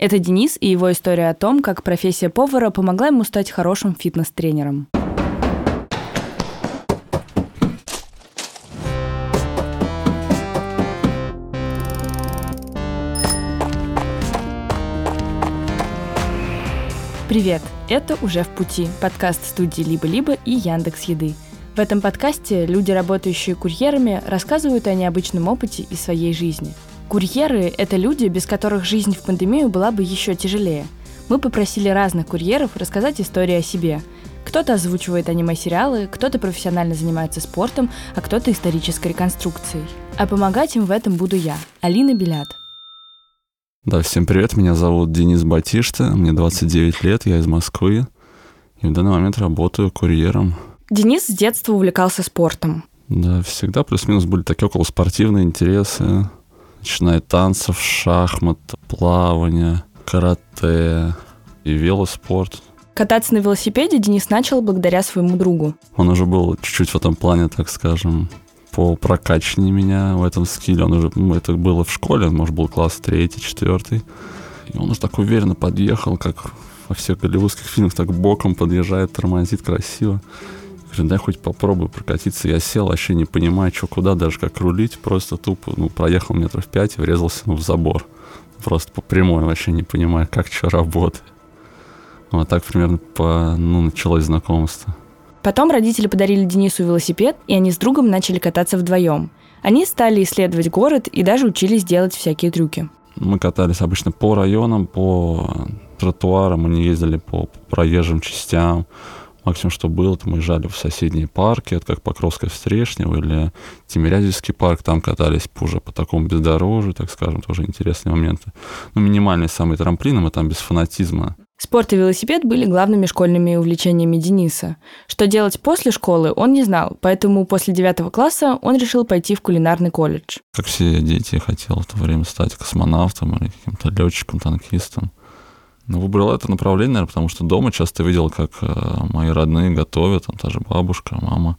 Это Денис и его история о том, как профессия повара помогла ему стать хорошим фитнес-тренером. Привет! Это «Уже в пути» – подкаст студии «Либо-либо» и Яндекс Еды. В этом подкасте люди, работающие курьерами, рассказывают о необычном опыте из своей жизни – Курьеры – это люди, без которых жизнь в пандемию была бы еще тяжелее. Мы попросили разных курьеров рассказать истории о себе. Кто-то озвучивает аниме-сериалы, кто-то профессионально занимается спортом, а кто-то исторической реконструкцией. А помогать им в этом буду я, Алина Белят. Да, всем привет, меня зовут Денис Батишта, мне 29 лет, я из Москвы, и в данный момент работаю курьером. Денис с детства увлекался спортом. Да, всегда плюс-минус были такие около спортивные интересы начиная танцев, шахмат, плавания, карате и велоспорт. Кататься на велосипеде Денис начал благодаря своему другу. Он уже был чуть-чуть в этом плане, так скажем, по прокачанию меня в этом скилле. Он уже, ну, это было в школе, может, был класс третий, четвертый. И он уже так уверенно подъехал, как во всех голливудских фильмах, так боком подъезжает, тормозит красиво. Говорю, дай хоть попробую прокатиться. Я сел, вообще не понимаю, что куда, даже как рулить. Просто тупо, ну, проехал метров пять и врезался ну, в забор. Просто по прямой, вообще не понимаю, как что работает. Вот так примерно по, ну, началось знакомство. Потом родители подарили Денису велосипед, и они с другом начали кататься вдвоем. Они стали исследовать город и даже учились делать всякие трюки. Мы катались обычно по районам, по тротуарам, мы не ездили по проезжим частям. Максимум, что было, это мы езжали в соседние парки, это как Покровская Встрешнева или Тимирязевский парк, там катались уже по такому бездорожью, так скажем, тоже интересные моменты. Ну, минимальные самые трамплины, мы там без фанатизма. Спорт и велосипед были главными школьными увлечениями Дениса. Что делать после школы, он не знал, поэтому после девятого класса он решил пойти в кулинарный колледж. Как все дети, я хотел в то время стать космонавтом или каким-то летчиком, танкистом. Ну, выбрал это направление, наверное, потому что дома часто видел, как э, мои родные готовят, там та же бабушка, мама,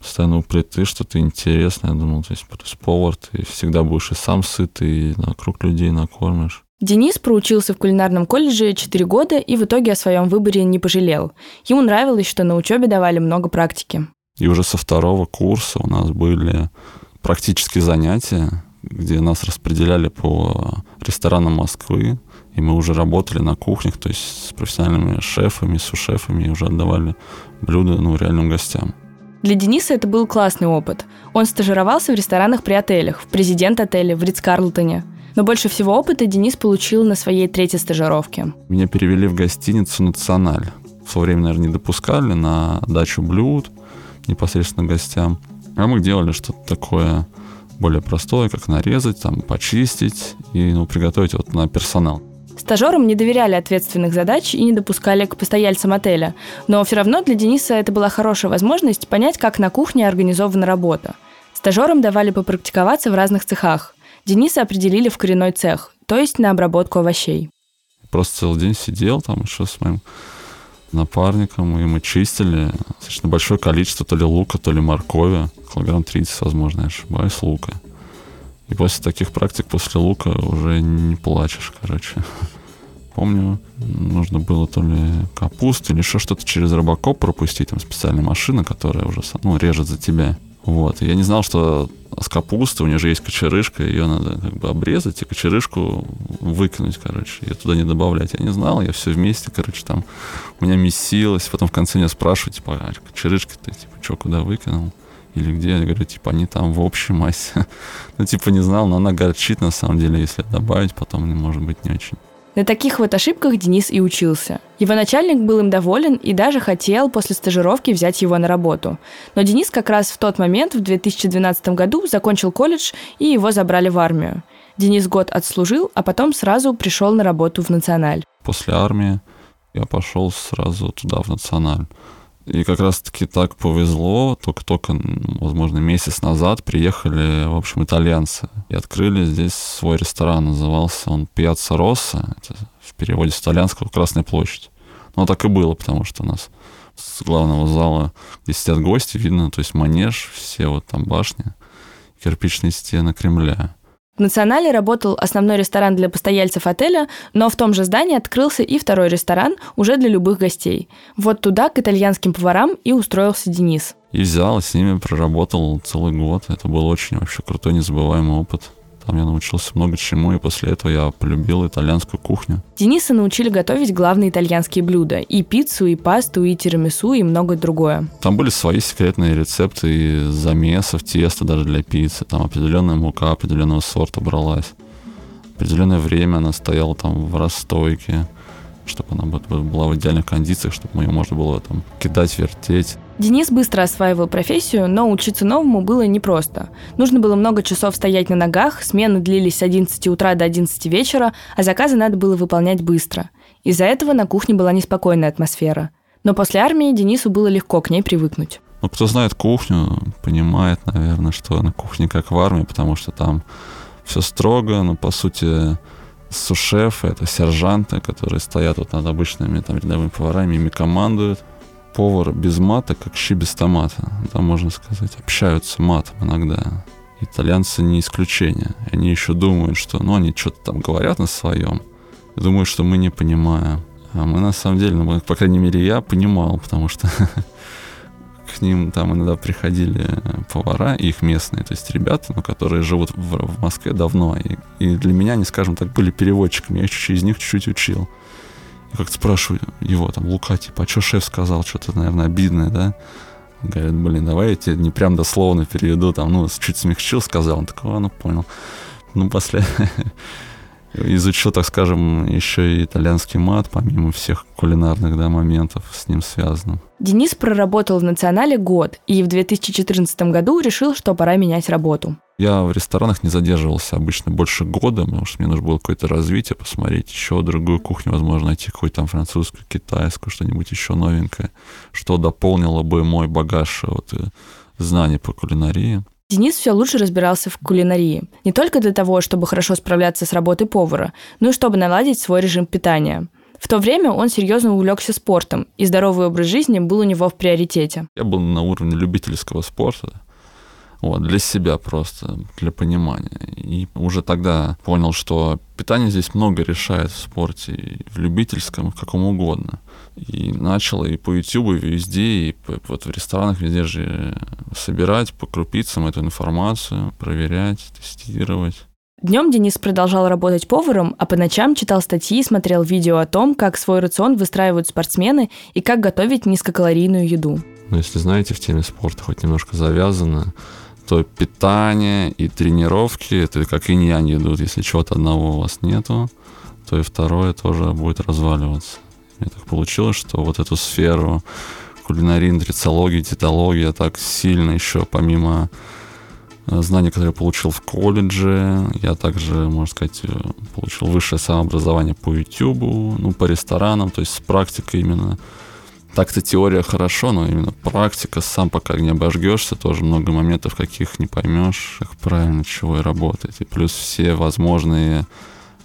постоянно у плиты что-то интересное. Я думал, то есть повар, ты всегда будешь и сам сыт, и вокруг людей накормишь. Денис проучился в кулинарном колледже 4 года и в итоге о своем выборе не пожалел. Ему нравилось, что на учебе давали много практики. И уже со второго курса у нас были практические занятия, где нас распределяли по ресторанам Москвы, и мы уже работали на кухнях, то есть с профессиональными шефами, сушефами, и уже отдавали блюда ну, реальным гостям. Для Дениса это был классный опыт. Он стажировался в ресторанах при отелях, в президент отеля, в Ридс-Карлтоне. Но больше всего опыта Денис получил на своей третьей стажировке. Меня перевели в гостиницу «Националь». В свое время, наверное, не допускали на дачу блюд непосредственно гостям. А мы делали что-то такое более простое, как нарезать, там, почистить и ну, приготовить вот на персонал. Стажерам не доверяли ответственных задач и не допускали к постояльцам отеля. Но все равно для Дениса это была хорошая возможность понять, как на кухне организована работа. Стажерам давали попрактиковаться в разных цехах. Дениса определили в коренной цех, то есть на обработку овощей. Просто целый день сидел там еще с моим напарником, и мы чистили достаточно большое количество то ли лука, то ли моркови. Килограмм 30, возможно, я ошибаюсь, лука. И после таких практик, после лука уже не плачешь, короче. Помню, нужно было то ли капусту или еще что-то через рыбакоп пропустить, там специальная машина, которая уже ну, режет за тебя. Вот. Я не знал, что с капусты у нее же есть кочерышка, ее надо как бы обрезать и кочерышку выкинуть, короче, ее туда не добавлять. Я не знал, я все вместе, короче, там у меня месилось, потом в конце меня спрашивают, типа, а кочерышка ты, типа, что, куда выкинул? или где, я говорю, типа, они там в общей массе. ну, типа, не знал, но она горчит, на самом деле, если добавить, потом, может быть, не очень. На таких вот ошибках Денис и учился. Его начальник был им доволен и даже хотел после стажировки взять его на работу. Но Денис как раз в тот момент, в 2012 году, закончил колледж, и его забрали в армию. Денис год отслужил, а потом сразу пришел на работу в «Националь». После армии я пошел сразу туда, в «Националь». И как раз-таки так повезло, только-только, возможно, месяц назад приехали, в общем, итальянцы и открыли здесь свой ресторан. Назывался он Пьяцца Росса, в переводе с итальянского «Красная площадь». Но так и было, потому что у нас с главного зала, где сидят гости, видно, то есть манеж, все вот там башни, кирпичные стены Кремля. В «Национале» работал основной ресторан для постояльцев отеля, но в том же здании открылся и второй ресторан уже для любых гостей. Вот туда к итальянским поварам и устроился Денис. И взял, с ними проработал целый год. Это был очень вообще крутой, незабываемый опыт. Там я научился много чему, и после этого я полюбил итальянскую кухню. Дениса научили готовить главные итальянские блюда. И пиццу, и пасту, и тирамису, и многое другое. Там были свои секретные рецепты и замесов теста даже для пиццы. Там определенная мука определенного сорта бралась. Определенное время она стояла там в расстойке чтобы она была в идеальных кондициях, чтобы ее можно было там кидать, вертеть. Денис быстро осваивал профессию, но учиться новому было непросто. Нужно было много часов стоять на ногах, смены длились с 11 утра до 11 вечера, а заказы надо было выполнять быстро. Из-за этого на кухне была неспокойная атмосфера. Но после армии Денису было легко к ней привыкнуть. Ну, кто знает кухню, понимает, наверное, что на кухне как в армии, потому что там все строго, но, по сути, сушефы, это сержанты, которые стоят вот над обычными там рядовыми поварами, ими командуют. Повар без мата, как щи без томата. Там, можно сказать, общаются матом иногда. Итальянцы не исключение. Они еще думают, что, ну, они что-то там говорят на своем. Думают, что мы не понимаем. А мы на самом деле, ну, по крайней мере, я понимал, потому что к ним там иногда приходили повара, их местные, то есть ребята, ну, которые живут в, в Москве давно. И, и для меня они, скажем так, были переводчиками. Я чуть-чуть из них чуть-чуть учил. Как-то спрашиваю его, там, Лука, типа, а что шеф сказал? Что-то, наверное, обидное, да? Он говорит, блин, давай я тебе не прям дословно переведу, там, ну, чуть смягчил, сказал. Он такой, а, ну, понял. Ну, после изучил, так скажем, еще и итальянский мат, помимо всех кулинарных да, моментов с ним связанных. Денис проработал в «Национале» год и в 2014 году решил, что пора менять работу. Я в ресторанах не задерживался обычно больше года, потому что мне нужно было какое-то развитие, посмотреть еще другую кухню, возможно, найти какую-то там французскую, китайскую, что-нибудь еще новенькое, что дополнило бы мой багаж вот, э, знаний по кулинарии. Денис все лучше разбирался в кулинарии. Не только для того, чтобы хорошо справляться с работой повара, но и чтобы наладить свой режим питания. В то время он серьезно увлекся спортом, и здоровый образ жизни был у него в приоритете. Я был на уровне любительского спорта, вот, для себя просто, для понимания. И уже тогда понял, что питание здесь много решает в спорте, и в любительском, и в каком угодно. И начал и по YouTube, и везде, и вот в ресторанах везде же собирать по крупицам эту информацию, проверять, тестировать. Днем Денис продолжал работать поваром, а по ночам читал статьи и смотрел видео о том, как свой рацион выстраивают спортсмены и как готовить низкокалорийную еду. Ну, если знаете, в теме спорта хоть немножко завязано, то питание и тренировки, это как инь-янь идут. Если чего-то одного у вас нету, то и второе тоже будет разваливаться. И так получилось, что вот эту сферу кулинарии, нутрициологии, диетологии так сильно еще помимо э, знаний, которые я получил в колледже. Я также, можно сказать, э, получил высшее самообразование по YouTube, ну, по ресторанам, то есть с практикой именно. Так-то теория хорошо, но именно практика, сам пока не обожгешься, тоже много моментов, каких не поймешь, как правильно чего и работать. И плюс все возможные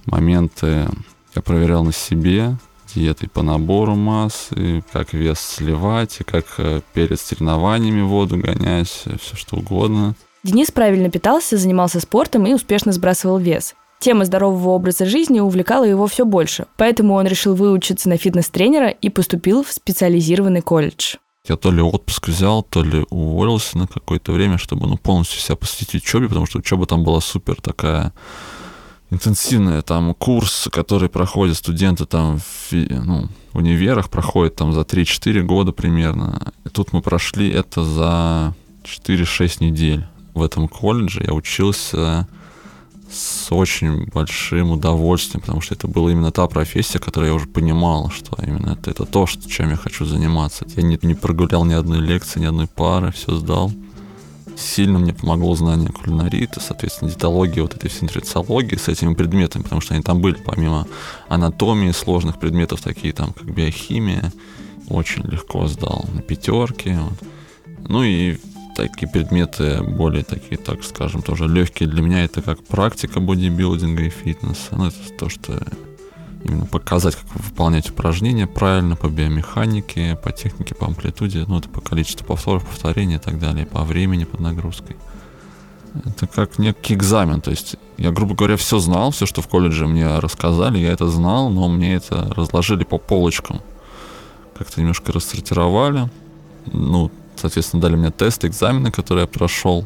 моменты я проверял на себе, диетой по набору массы, как вес сливать, и как э, перед соревнованиями воду гонять, все что угодно. Денис правильно питался, занимался спортом и успешно сбрасывал вес. Тема здорового образа жизни увлекала его все больше, поэтому он решил выучиться на фитнес-тренера и поступил в специализированный колледж. Я то ли отпуск взял, то ли уволился на какое-то время, чтобы ну, полностью себя посвятить учебе, потому что учеба там была супер такая интенсивная. Там курс, который проходят студенты там в, ну, универах, проходит там за 3-4 года примерно. И тут мы прошли это за 4-6 недель. В этом колледже я учился с очень большим удовольствием, потому что это была именно та профессия, которую я уже понимал, что именно это, это то, что, чем я хочу заниматься. Я не, не прогулял ни одной лекции, ни одной пары, все сдал. Сильно мне помогло знание кулинарии, это, соответственно, диетология, вот этой нутрициологии с этими предметами, потому что они там были, помимо анатомии сложных предметов, такие там, как биохимия, очень легко сдал на пятерке. Вот. Ну и такие предметы более такие, так скажем, тоже легкие для меня, это как практика бодибилдинга и фитнеса. Ну, это то, что именно показать, как выполнять упражнения правильно по биомеханике, по технике, по амплитуде, ну, это по количеству повторов, повторений и так далее, по времени под нагрузкой. это как некий экзамен. То есть я, грубо говоря, все знал, все, что в колледже мне рассказали, я это знал, но мне это разложили по полочкам. Как-то немножко рассортировали. Ну, соответственно, дали мне тесты, экзамены, которые я прошел.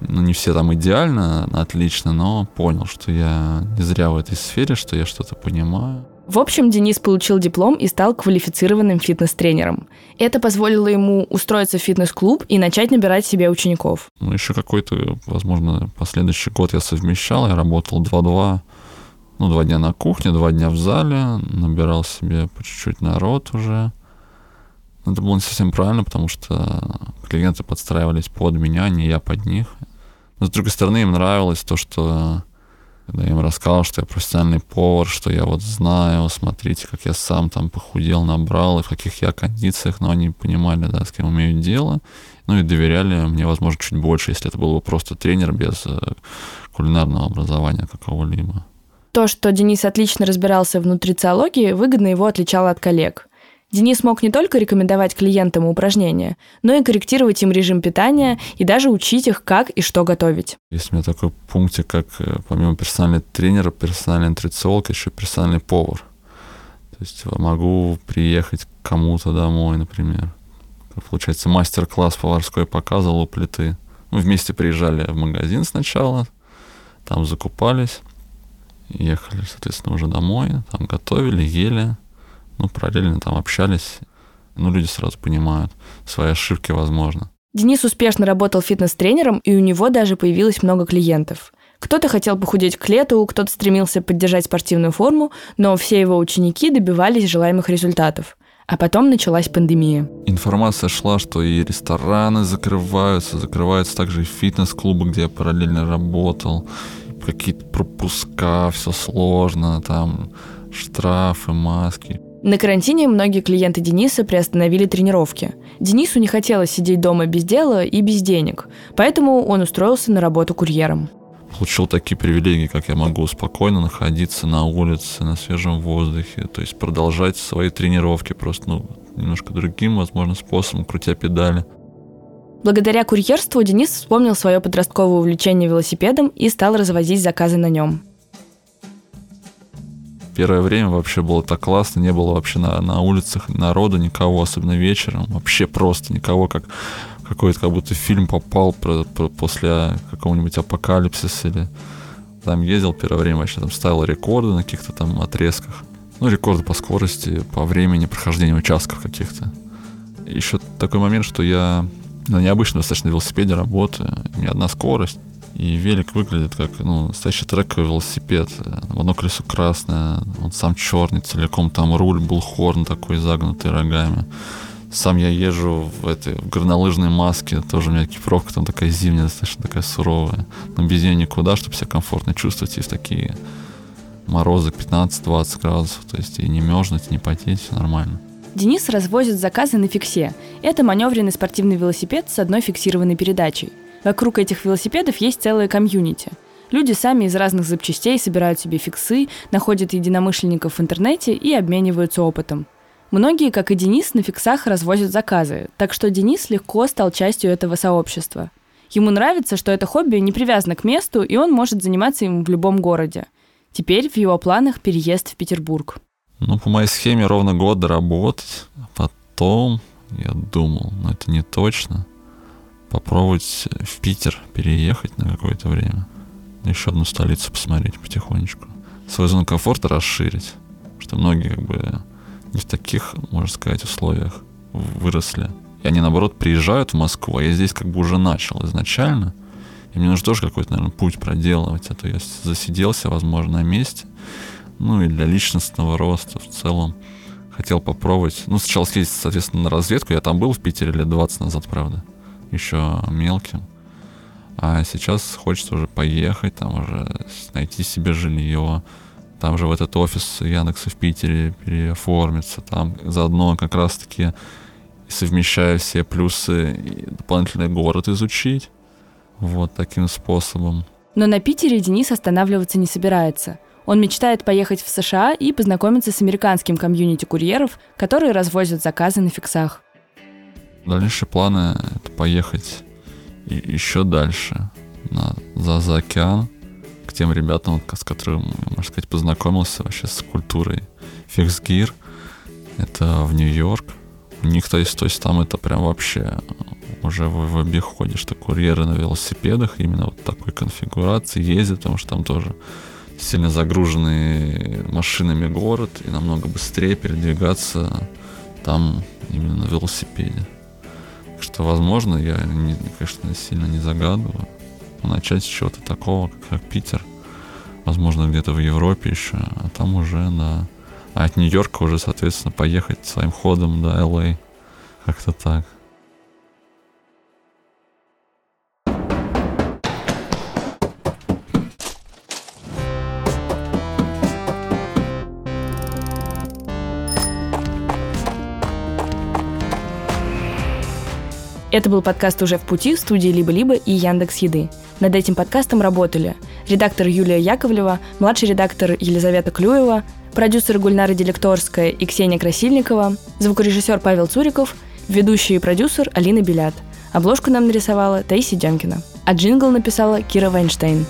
Ну, не все там идеально, отлично, но понял, что я не зря в этой сфере, что я что-то понимаю. В общем, Денис получил диплом и стал квалифицированным фитнес-тренером. Это позволило ему устроиться в фитнес-клуб и начать набирать себе учеников. Ну, еще какой-то, возможно, последующий год я совмещал, я работал 2-2, ну, два дня на кухне, два дня в зале, набирал себе по чуть-чуть народ уже. Это было не совсем правильно, потому что клиенты подстраивались под меня, не я под них. Но, с другой стороны, им нравилось то, что когда я им рассказал, что я профессиональный повар, что я вот знаю, смотрите, как я сам там похудел, набрал, и в каких я кондициях, но они понимали, да, с кем имеют дело, ну и доверяли мне, возможно, чуть больше, если это был бы просто тренер без э, кулинарного образования какого-либо. То, что Денис отлично разбирался в нутрициологии, выгодно его отличало от коллег. Денис мог не только рекомендовать клиентам упражнения, но и корректировать им режим питания и даже учить их, как и что готовить. Есть у меня такой пунктик, как э, помимо персонального тренера, персональный нутрициолог, еще персональный повар. То есть могу приехать к кому-то домой, например. Получается, мастер-класс поварской показывал у плиты. Мы вместе приезжали в магазин сначала, там закупались, ехали, соответственно, уже домой, там готовили, ели ну, параллельно там общались, ну, люди сразу понимают свои ошибки, возможно. Денис успешно работал фитнес-тренером, и у него даже появилось много клиентов. Кто-то хотел похудеть к лету, кто-то стремился поддержать спортивную форму, но все его ученики добивались желаемых результатов. А потом началась пандемия. Информация шла, что и рестораны закрываются, закрываются также и фитнес-клубы, где я параллельно работал, какие-то пропуска, все сложно, там штрафы, маски. На карантине многие клиенты Дениса приостановили тренировки. Денису не хотелось сидеть дома без дела и без денег, поэтому он устроился на работу курьером. Получил такие привилегии, как я могу спокойно находиться на улице, на свежем воздухе, то есть продолжать свои тренировки просто ну, немножко другим, возможно, способом, крутя педали. Благодаря курьерству Денис вспомнил свое подростковое увлечение велосипедом и стал развозить заказы на нем первое время вообще было так классно, не было вообще на, на улицах народа никого, особенно вечером, вообще просто никого, как какой-то как будто фильм попал про, про, после какого-нибудь апокалипсиса или там ездил первое время, вообще там ставил рекорды на каких-то там отрезках. Ну, рекорды по скорости, по времени прохождения участков каких-то. Еще такой момент, что я на необычном достаточно велосипеде работаю, у меня одна скорость, и велик выглядит как ну, настоящий трековый велосипед. Одно колесо красное, он сам черный, целиком там руль был хорн такой загнутый рогами. Сам я езжу в этой в горнолыжной маске, тоже у меня экипировка там такая зимняя, достаточно такая суровая. Но без нее никуда, чтобы себя комфортно чувствовать. Есть такие морозы 15-20 градусов, то есть и не мерзнуть, и не потеть, все нормально. Денис развозит заказы на фиксе. Это маневренный спортивный велосипед с одной фиксированной передачей. Вокруг этих велосипедов есть целое комьюнити. Люди сами из разных запчастей собирают себе фиксы, находят единомышленников в интернете и обмениваются опытом. Многие, как и Денис, на фиксах развозят заказы, так что Денис легко стал частью этого сообщества. Ему нравится, что это хобби не привязано к месту, и он может заниматься им в любом городе. Теперь в его планах переезд в Петербург. Ну, по моей схеме ровно год доработать, а потом я думал, но это не точно попробовать в Питер переехать на какое-то время. Еще одну столицу посмотреть потихонечку. Свою зону комфорта расширить. Что многие как бы не в таких, можно сказать, условиях выросли. И они, наоборот, приезжают в Москву, а я здесь как бы уже начал изначально. И мне нужно тоже какой-то, наверное, путь проделывать. А то я засиделся, возможно, на месте. Ну и для личностного роста в целом хотел попробовать. Ну, сначала съездить, соответственно, на разведку. Я там был в Питере лет 20 назад, правда еще мелким. А сейчас хочется уже поехать, там уже найти себе жилье, там же в этот офис Яндекса в Питере переоформиться, там заодно как раз-таки совмещая все плюсы и дополнительный город изучить. Вот таким способом. Но на Питере Денис останавливаться не собирается. Он мечтает поехать в США и познакомиться с американским комьюнити курьеров, которые развозят заказы на фиксах. Дальнейшие планы — это поехать еще дальше. на, за, за океан к тем ребятам, с которыми, можно сказать, познакомился вообще с культурой фиксгир. Это в Нью-Йорк. У них, то есть, то есть там это прям вообще уже в, в обиходе, что курьеры на велосипедах именно вот такой конфигурации ездят, потому что там тоже сильно загруженный машинами город и намного быстрее передвигаться там именно на велосипеде. Что, возможно, я, не, конечно, сильно не загадываю. Начать с чего-то такого, как Питер, возможно, где-то в Европе еще, а там уже на... А от Нью-Йорка уже, соответственно, поехать своим ходом до Л.А. Как-то так. Это был подкаст «Уже в пути» студии «Либо-либо» и Яндекс Еды. Над этим подкастом работали редактор Юлия Яковлева, младший редактор Елизавета Клюева, продюсер Гульнара Делекторская и Ксения Красильникова, звукорежиссер Павел Цуриков, ведущий и продюсер Алина Белят. Обложку нам нарисовала Таисия Демкина. А джингл написала Кира Вайнштейн.